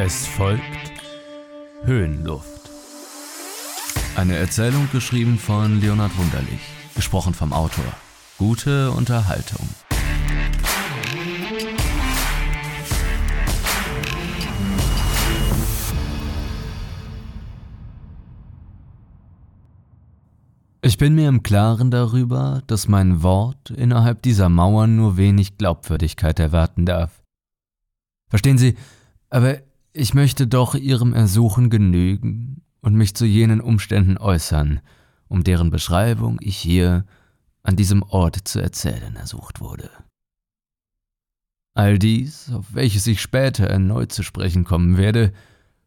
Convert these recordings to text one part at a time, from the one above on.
Es folgt Höhenluft. Eine Erzählung geschrieben von Leonhard Wunderlich, gesprochen vom Autor. Gute Unterhaltung. Ich bin mir im Klaren darüber, dass mein Wort innerhalb dieser Mauern nur wenig Glaubwürdigkeit erwarten darf. Verstehen Sie, aber ich möchte doch Ihrem Ersuchen genügen und mich zu jenen Umständen äußern, um deren Beschreibung ich hier an diesem Ort zu erzählen ersucht wurde. All dies, auf welches ich später erneut zu sprechen kommen werde,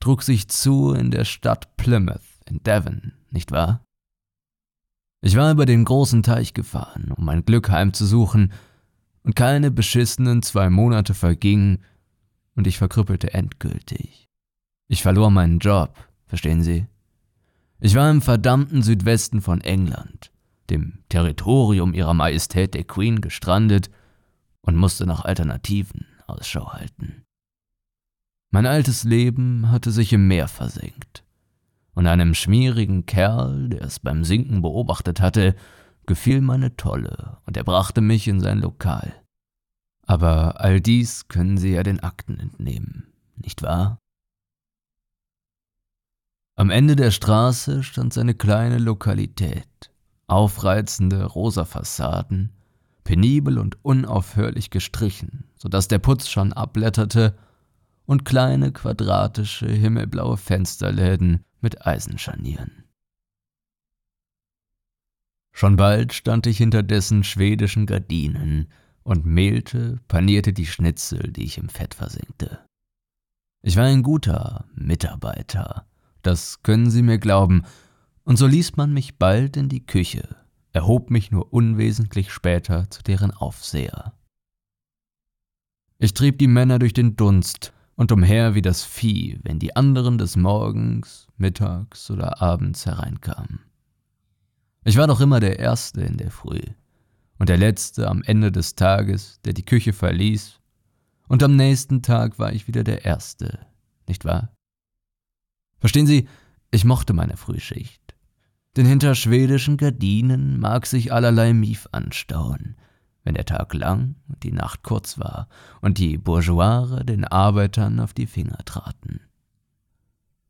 trug sich zu in der Stadt Plymouth in Devon, nicht wahr? Ich war über den großen Teich gefahren, um mein Glück heimzusuchen, und keine beschissenen zwei Monate vergingen, und ich verkrüppelte endgültig. Ich verlor meinen Job, verstehen Sie? Ich war im verdammten Südwesten von England, dem Territorium ihrer Majestät der Queen, gestrandet und musste nach Alternativen Ausschau halten. Mein altes Leben hatte sich im Meer versenkt und einem schmierigen Kerl, der es beim Sinken beobachtet hatte, gefiel meine Tolle und er brachte mich in sein Lokal. Aber all dies können Sie ja den Akten entnehmen, nicht wahr? Am Ende der Straße stand seine kleine Lokalität, aufreizende rosa Fassaden, penibel und unaufhörlich gestrichen, so dass der Putz schon abblätterte, und kleine quadratische himmelblaue Fensterläden mit Eisenscharnieren. Schon bald stand ich hinter dessen schwedischen Gardinen und mehlte, panierte die Schnitzel, die ich im Fett versenkte. Ich war ein guter Mitarbeiter, das können Sie mir glauben, und so ließ man mich bald in die Küche, erhob mich nur unwesentlich später zu deren Aufseher. Ich trieb die Männer durch den Dunst und umher wie das Vieh, wenn die anderen des Morgens, Mittags oder Abends hereinkamen. Ich war doch immer der Erste in der Früh und der Letzte am Ende des Tages, der die Küche verließ, und am nächsten Tag war ich wieder der Erste, nicht wahr? Verstehen Sie, ich mochte meine Frühschicht, denn hinter schwedischen Gardinen mag sich allerlei Mief anstauen, wenn der Tag lang und die Nacht kurz war und die Bourgeoire den Arbeitern auf die Finger traten.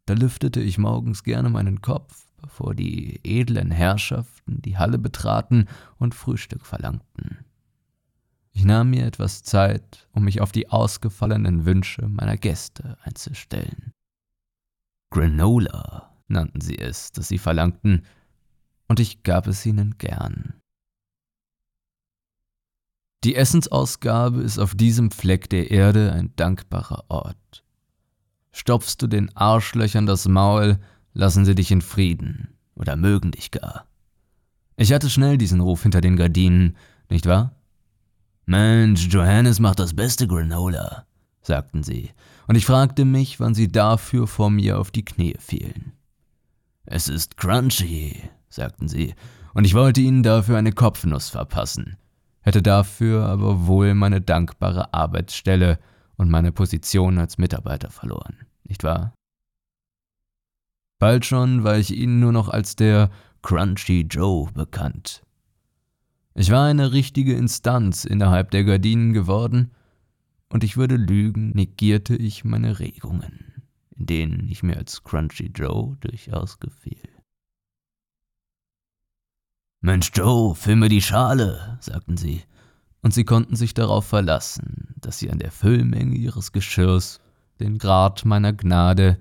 Da lüftete ich morgens gerne meinen Kopf, bevor die edlen Herrschaften die Halle betraten und Frühstück verlangten. Ich nahm mir etwas Zeit, um mich auf die ausgefallenen Wünsche meiner Gäste einzustellen. Granola nannten sie es, das sie verlangten, und ich gab es ihnen gern. Die Essensausgabe ist auf diesem Fleck der Erde ein dankbarer Ort. Stopfst du den Arschlöchern das Maul, lassen sie dich in Frieden oder mögen dich gar. Ich hatte schnell diesen Ruf hinter den Gardinen, nicht wahr? Mensch, Johannes macht das beste Granola, sagten sie, und ich fragte mich, wann sie dafür vor mir auf die Knie fielen. Es ist crunchy, sagten sie, und ich wollte ihnen dafür eine Kopfnuss verpassen hätte dafür aber wohl meine dankbare Arbeitsstelle und meine Position als Mitarbeiter verloren, nicht wahr? Bald schon war ich ihnen nur noch als der Crunchy Joe bekannt. Ich war eine richtige Instanz innerhalb der Gardinen geworden, und ich würde lügen, negierte ich meine Regungen, in denen ich mir als Crunchy Joe durchaus gefiel. Mensch, Joe, füll mir die Schale, sagten sie, und sie konnten sich darauf verlassen, dass sie an der Füllmenge ihres Geschirrs den Grad meiner Gnade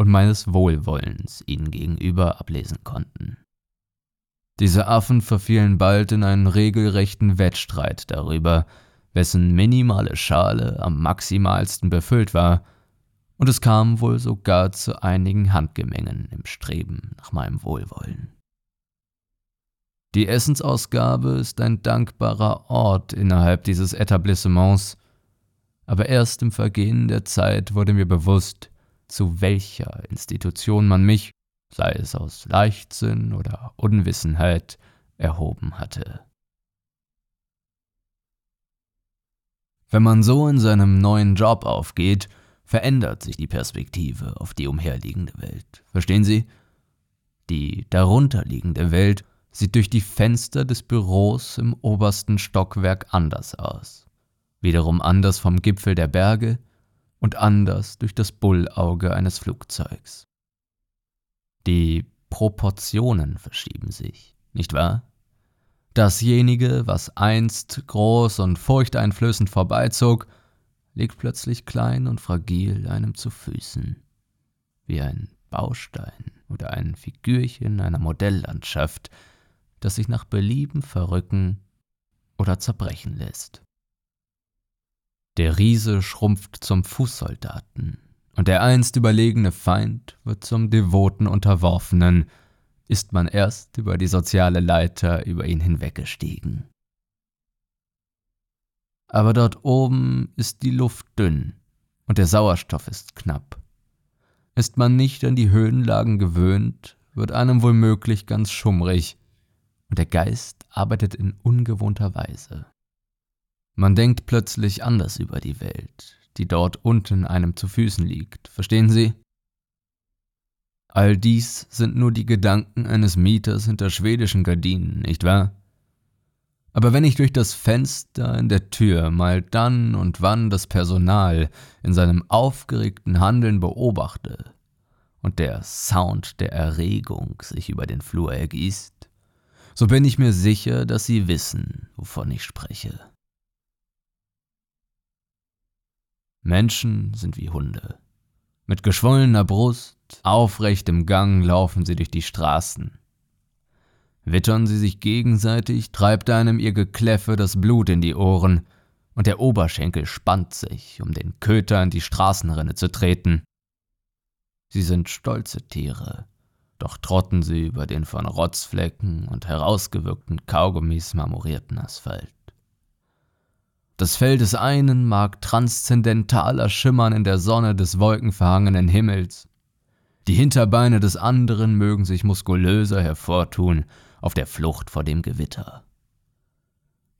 und meines Wohlwollens ihnen gegenüber ablesen konnten. Diese Affen verfielen bald in einen regelrechten Wettstreit darüber, wessen minimale Schale am maximalsten befüllt war, und es kam wohl sogar zu einigen Handgemengen im Streben nach meinem Wohlwollen. Die Essensausgabe ist ein dankbarer Ort innerhalb dieses Etablissements, aber erst im Vergehen der Zeit wurde mir bewusst, zu welcher Institution man mich, sei es aus Leichtsinn oder Unwissenheit, erhoben hatte. Wenn man so in seinem neuen Job aufgeht, verändert sich die Perspektive auf die umherliegende Welt. Verstehen Sie? Die darunterliegende Welt sieht durch die Fenster des Büros im obersten Stockwerk anders aus. Wiederum anders vom Gipfel der Berge und anders durch das Bullauge eines Flugzeugs. Die Proportionen verschieben sich, nicht wahr? Dasjenige, was einst groß und furchteinflößend vorbeizog, liegt plötzlich klein und fragil einem zu Füßen, wie ein Baustein oder ein Figürchen einer Modelllandschaft, das sich nach Belieben verrücken oder zerbrechen lässt. Der Riese schrumpft zum Fußsoldaten, und der einst überlegene Feind wird zum devoten Unterworfenen, ist man erst über die soziale Leiter über ihn hinweggestiegen. Aber dort oben ist die Luft dünn und der Sauerstoff ist knapp. Ist man nicht an die Höhenlagen gewöhnt, wird einem womöglich ganz schummrig, und der Geist arbeitet in ungewohnter Weise. Man denkt plötzlich anders über die Welt, die dort unten einem zu Füßen liegt, verstehen Sie? All dies sind nur die Gedanken eines Mieters hinter schwedischen Gardinen, nicht wahr? Aber wenn ich durch das Fenster in der Tür mal dann und wann das Personal in seinem aufgeregten Handeln beobachte und der Sound der Erregung sich über den Flur ergießt, so bin ich mir sicher, dass Sie wissen, wovon ich spreche. Menschen sind wie Hunde. Mit geschwollener Brust, aufrechtem Gang laufen sie durch die Straßen. Wittern sie sich gegenseitig, treibt einem ihr Gekläffe das Blut in die Ohren, und der Oberschenkel spannt sich, um den Köter in die Straßenrinne zu treten. Sie sind stolze Tiere, doch trotten sie über den von Rotzflecken und herausgewirkten Kaugummis marmorierten Asphalt. Das Fell des einen mag transzendentaler schimmern in der Sonne des wolkenverhangenen Himmels. Die Hinterbeine des anderen mögen sich muskulöser hervortun auf der Flucht vor dem Gewitter.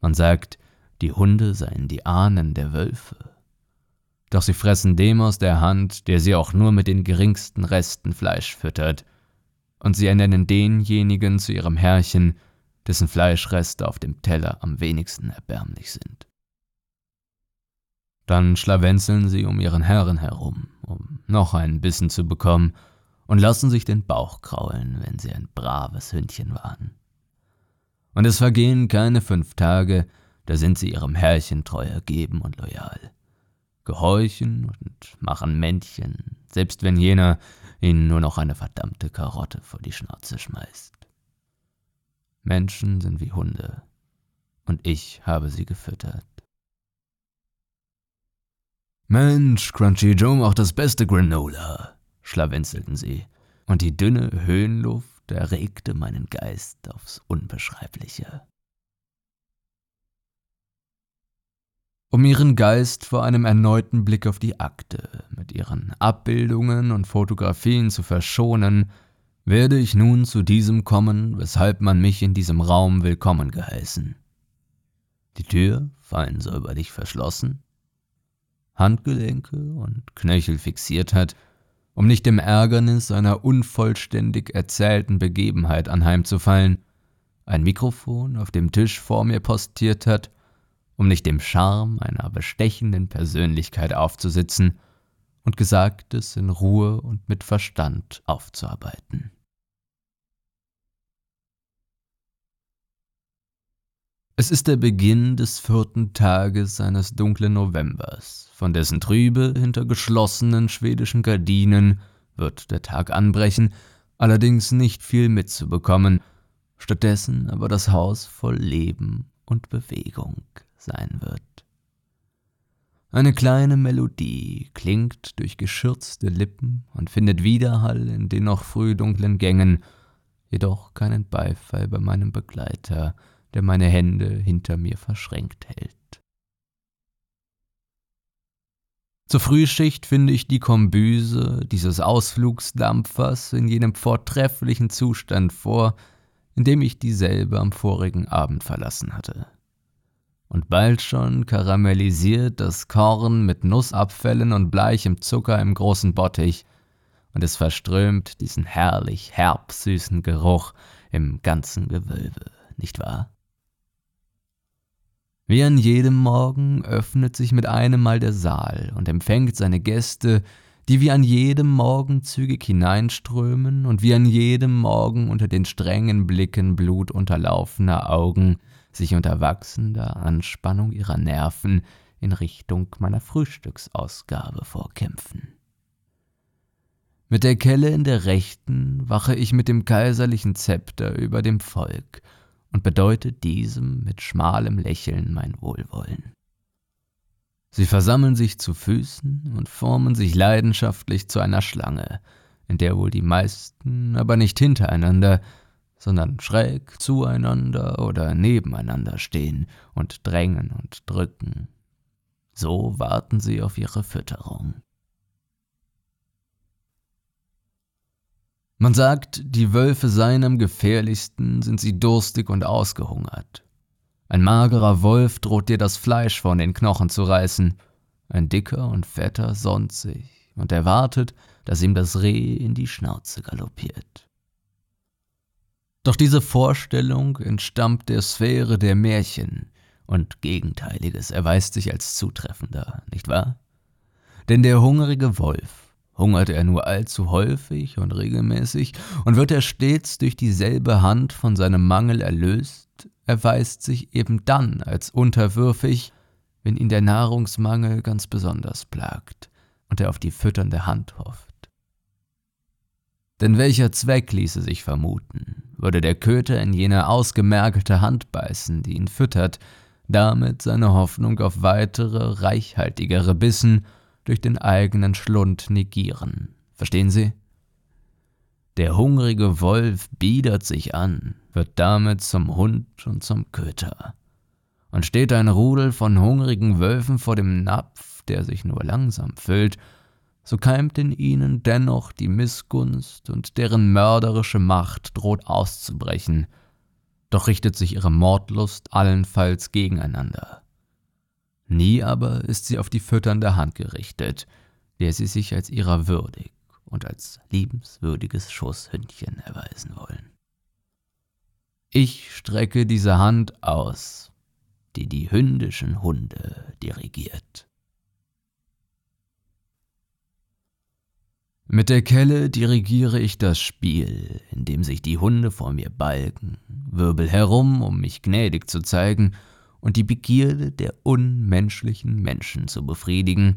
Man sagt, die Hunde seien die Ahnen der Wölfe. Doch sie fressen dem aus der Hand, der sie auch nur mit den geringsten Resten Fleisch füttert, und sie ernennen denjenigen zu ihrem Herrchen, dessen Fleischreste auf dem Teller am wenigsten erbärmlich sind. Dann schlawenzeln sie um ihren Herren herum, um noch einen Bissen zu bekommen, und lassen sich den Bauch kraulen, wenn sie ein braves Hündchen waren. Und es vergehen keine fünf Tage, da sind sie ihrem Herrchen treu ergeben und loyal, gehorchen und machen Männchen, selbst wenn jener ihnen nur noch eine verdammte Karotte vor die Schnauze schmeißt. Menschen sind wie Hunde, und ich habe sie gefüttert. Mensch, Crunchy Joe macht das beste Granola, schlawenzelten sie, und die dünne Höhenluft erregte meinen Geist aufs Unbeschreibliche. Um ihren Geist vor einem erneuten Blick auf die Akte mit ihren Abbildungen und Fotografien zu verschonen, werde ich nun zu diesem kommen, weshalb man mich in diesem Raum willkommen geheißen. Die Tür fein säuberlich verschlossen, Handgelenke und Knöchel fixiert hat, um nicht dem Ärgernis einer unvollständig erzählten Begebenheit anheimzufallen, ein Mikrofon auf dem Tisch vor mir postiert hat, um nicht dem Charme einer bestechenden Persönlichkeit aufzusitzen und Gesagtes in Ruhe und mit Verstand aufzuarbeiten. Es ist der Beginn des vierten Tages eines dunklen Novembers, von dessen Trübe hinter geschlossenen schwedischen Gardinen wird der Tag anbrechen, allerdings nicht viel mitzubekommen, stattdessen aber das Haus voll Leben und Bewegung sein wird. Eine kleine Melodie klingt durch geschürzte Lippen und findet Widerhall in den noch früh dunklen Gängen, jedoch keinen Beifall bei meinem Begleiter, der meine Hände hinter mir verschränkt hält. Zur Frühschicht finde ich die Kombüse dieses Ausflugsdampfers in jenem vortrefflichen Zustand vor, in dem ich dieselbe am vorigen Abend verlassen hatte. Und bald schon karamellisiert das Korn mit Nussabfällen und bleichem Zucker im großen Bottich, und es verströmt diesen herrlich herb-süßen Geruch im ganzen Gewölbe, nicht wahr? Wie an jedem Morgen öffnet sich mit einem Mal der Saal und empfängt seine Gäste, die wie an jedem Morgen zügig hineinströmen und wie an jedem Morgen unter den strengen Blicken blutunterlaufener Augen sich unter wachsender Anspannung ihrer Nerven in Richtung meiner Frühstücksausgabe vorkämpfen. Mit der Kelle in der rechten wache ich mit dem kaiserlichen Zepter über dem Volk und bedeute diesem mit schmalem Lächeln mein Wohlwollen. Sie versammeln sich zu Füßen und formen sich leidenschaftlich zu einer Schlange, in der wohl die meisten aber nicht hintereinander, sondern schräg zueinander oder nebeneinander stehen und drängen und drücken. So warten sie auf ihre Fütterung. Man sagt, die Wölfe seien am gefährlichsten, sind sie durstig und ausgehungert. Ein magerer Wolf droht dir das Fleisch von den Knochen zu reißen, ein dicker und fetter sonnt sich und erwartet, dass ihm das Reh in die Schnauze galoppiert. Doch diese Vorstellung entstammt der Sphäre der Märchen, und Gegenteiliges erweist sich als zutreffender, nicht wahr? Denn der hungrige Wolf Hungert er nur allzu häufig und regelmäßig und wird er stets durch dieselbe Hand von seinem Mangel erlöst, erweist sich eben dann als unterwürfig, wenn ihn der Nahrungsmangel ganz besonders plagt und er auf die fütternde Hand hofft. Denn welcher Zweck ließe sich vermuten, würde der Köter in jene ausgemergelte Hand beißen, die ihn füttert, damit seine Hoffnung auf weitere, reichhaltigere Bissen durch den eigenen Schlund negieren. Verstehen Sie? Der hungrige Wolf biedert sich an, wird damit zum Hund und zum Köter. Und steht ein Rudel von hungrigen Wölfen vor dem Napf, der sich nur langsam füllt, so keimt in ihnen dennoch die Missgunst und deren mörderische Macht droht auszubrechen, doch richtet sich ihre Mordlust allenfalls gegeneinander. Nie aber ist sie auf die fütternde Hand gerichtet, der sie sich als ihrer würdig und als liebenswürdiges Schusshündchen erweisen wollen. Ich strecke diese Hand aus, die die hündischen Hunde dirigiert. Mit der Kelle dirigiere ich das Spiel, in dem sich die Hunde vor mir balgen, wirbel herum, um mich gnädig zu zeigen, und die Begierde der unmenschlichen Menschen zu befriedigen,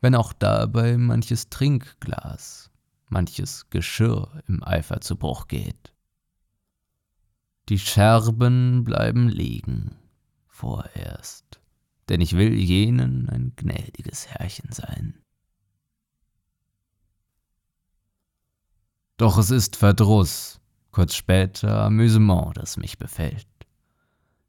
wenn auch dabei manches Trinkglas, manches Geschirr im Eifer zu Bruch geht. Die Scherben bleiben liegen, vorerst, denn ich will jenen ein gnädiges Herrchen sein. Doch es ist Verdruss, kurz später Amüsement, das mich befällt.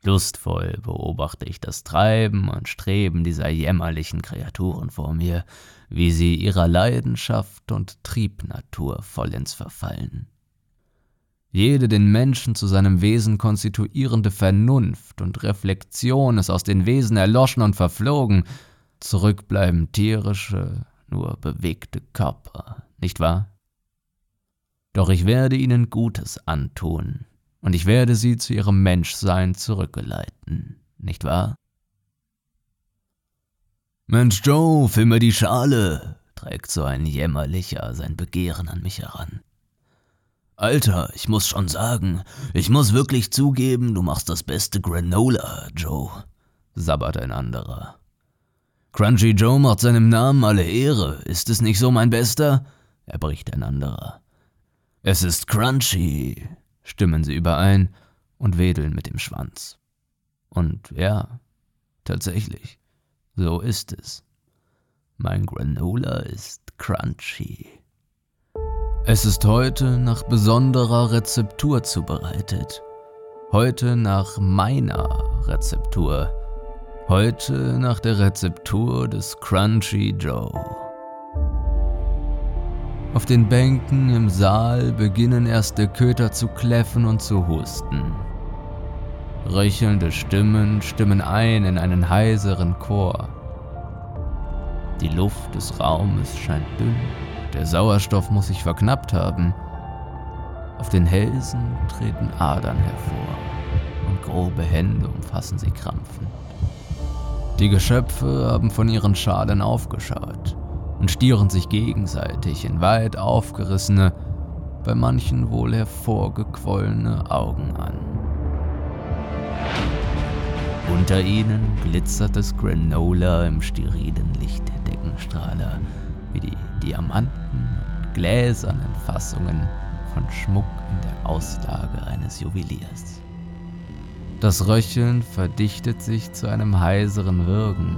Lustvoll beobachte ich das Treiben und Streben dieser jämmerlichen Kreaturen vor mir, wie sie ihrer Leidenschaft und Triebnatur vollends verfallen. Jede den Menschen zu seinem Wesen konstituierende Vernunft und Reflexion ist aus den Wesen erloschen und verflogen, zurückbleiben tierische, nur bewegte Körper, nicht wahr? Doch ich werde ihnen Gutes antun, und ich werde sie zu ihrem Menschsein zurückgeleiten, nicht wahr? Mensch Joe, füll mir die Schale, trägt so ein Jämmerlicher sein Begehren an mich heran. Alter, ich muss schon sagen, ich muss wirklich zugeben, du machst das beste Granola, Joe, sabbert ein anderer. Crunchy Joe macht seinem Namen alle Ehre, ist es nicht so, mein Bester? erbricht ein anderer. Es ist Crunchy, stimmen sie überein und wedeln mit dem Schwanz. Und ja, tatsächlich, so ist es. Mein Granola ist crunchy. Es ist heute nach besonderer Rezeptur zubereitet. Heute nach meiner Rezeptur. Heute nach der Rezeptur des Crunchy Joe. Auf den Bänken im Saal beginnen erste Köter zu kläffen und zu husten. Röchelnde Stimmen stimmen ein in einen heiseren Chor. Die Luft des Raumes scheint dünn, der Sauerstoff muss sich verknappt haben. Auf den Hälsen treten Adern hervor und grobe Hände umfassen sie krampfend. Die Geschöpfe haben von ihren Schalen aufgeschaut und stieren sich gegenseitig in weit aufgerissene, bei manchen wohl hervorgequollene Augen an. Unter ihnen glitzert das Granola im sterilen Licht der Deckenstrahler, wie die Diamanten und gläsernen Fassungen von Schmuck in der Auslage eines Juweliers. Das Röcheln verdichtet sich zu einem heiseren Würgen.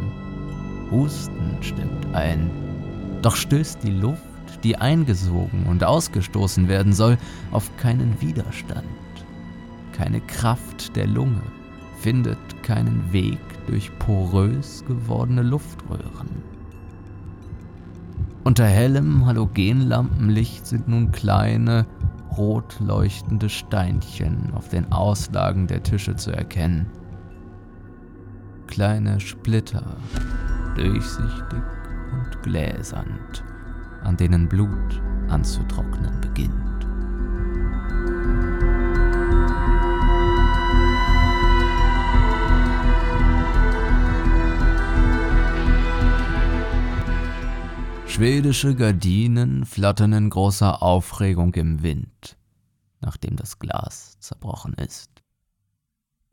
Husten stimmt ein, doch stößt die Luft, die eingesogen und ausgestoßen werden soll, auf keinen Widerstand. Keine Kraft der Lunge findet keinen Weg durch porös gewordene Luftröhren. Unter hellem Halogenlampenlicht sind nun kleine, rot leuchtende Steinchen auf den Auslagen der Tische zu erkennen. Kleine Splitter, durchsichtig und gläsernd, an denen Blut anzutrocknen beginnt. Schwedische Gardinen flattern in großer Aufregung im Wind, nachdem das Glas zerbrochen ist.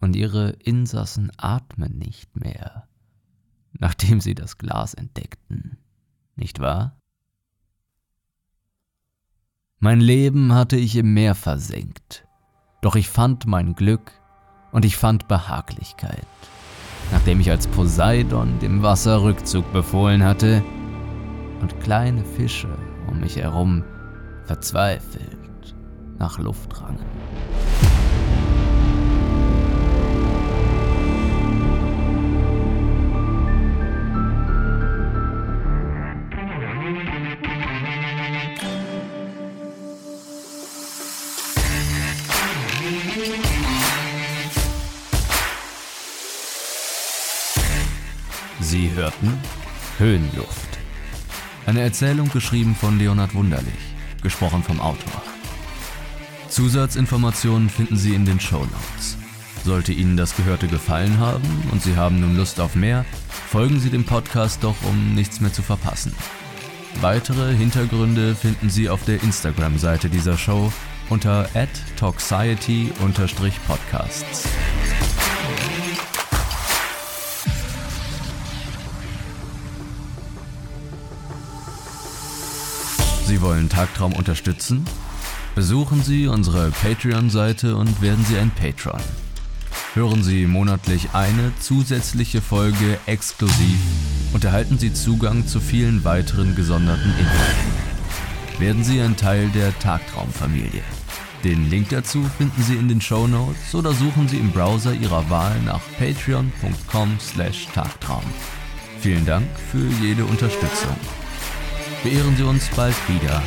Und ihre Insassen atmen nicht mehr, nachdem sie das Glas entdeckten, nicht wahr? Mein Leben hatte ich im Meer versenkt, doch ich fand mein Glück und ich fand Behaglichkeit. Nachdem ich als Poseidon dem Wasser Rückzug befohlen hatte, und kleine Fische um mich herum verzweifelt nach Luft rangen. Hörten Höhenluft eine Erzählung geschrieben von Leonhard Wunderlich, gesprochen vom Autor. Zusatzinformationen finden Sie in den Show Notes. Sollte Ihnen das Gehörte gefallen haben und Sie haben nun Lust auf mehr, folgen Sie dem Podcast doch, um nichts mehr zu verpassen. Weitere Hintergründe finden Sie auf der Instagram-Seite dieser Show unter @talksiety-podcasts. Sie wollen Tagtraum unterstützen? Besuchen Sie unsere Patreon-Seite und werden Sie ein Patron. Hören Sie monatlich eine zusätzliche Folge exklusiv und erhalten Sie Zugang zu vielen weiteren gesonderten Inhalten. Werden Sie ein Teil der Tagtraumfamilie. Den Link dazu finden Sie in den Show Notes oder suchen Sie im Browser Ihrer Wahl nach patreon.com/tagtraum. Vielen Dank für jede Unterstützung beehren Sie uns bald wieder.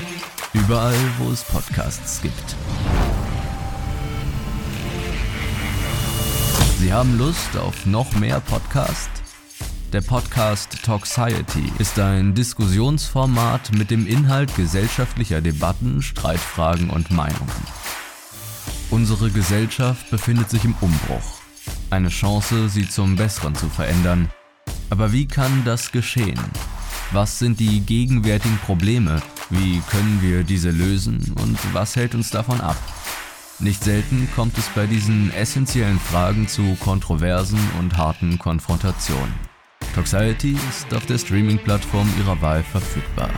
Überall, wo es Podcasts gibt. Sie haben Lust auf noch mehr Podcast? Der Podcast Talksiety ist ein Diskussionsformat mit dem Inhalt gesellschaftlicher Debatten, Streitfragen und Meinungen. Unsere Gesellschaft befindet sich im Umbruch. Eine Chance, sie zum Besseren zu verändern. Aber wie kann das geschehen? Was sind die gegenwärtigen Probleme? Wie können wir diese lösen? Und was hält uns davon ab? Nicht selten kommt es bei diesen essentiellen Fragen zu Kontroversen und harten Konfrontationen. Toxiety ist auf der Streaming-Plattform Ihrer Wahl verfügbar.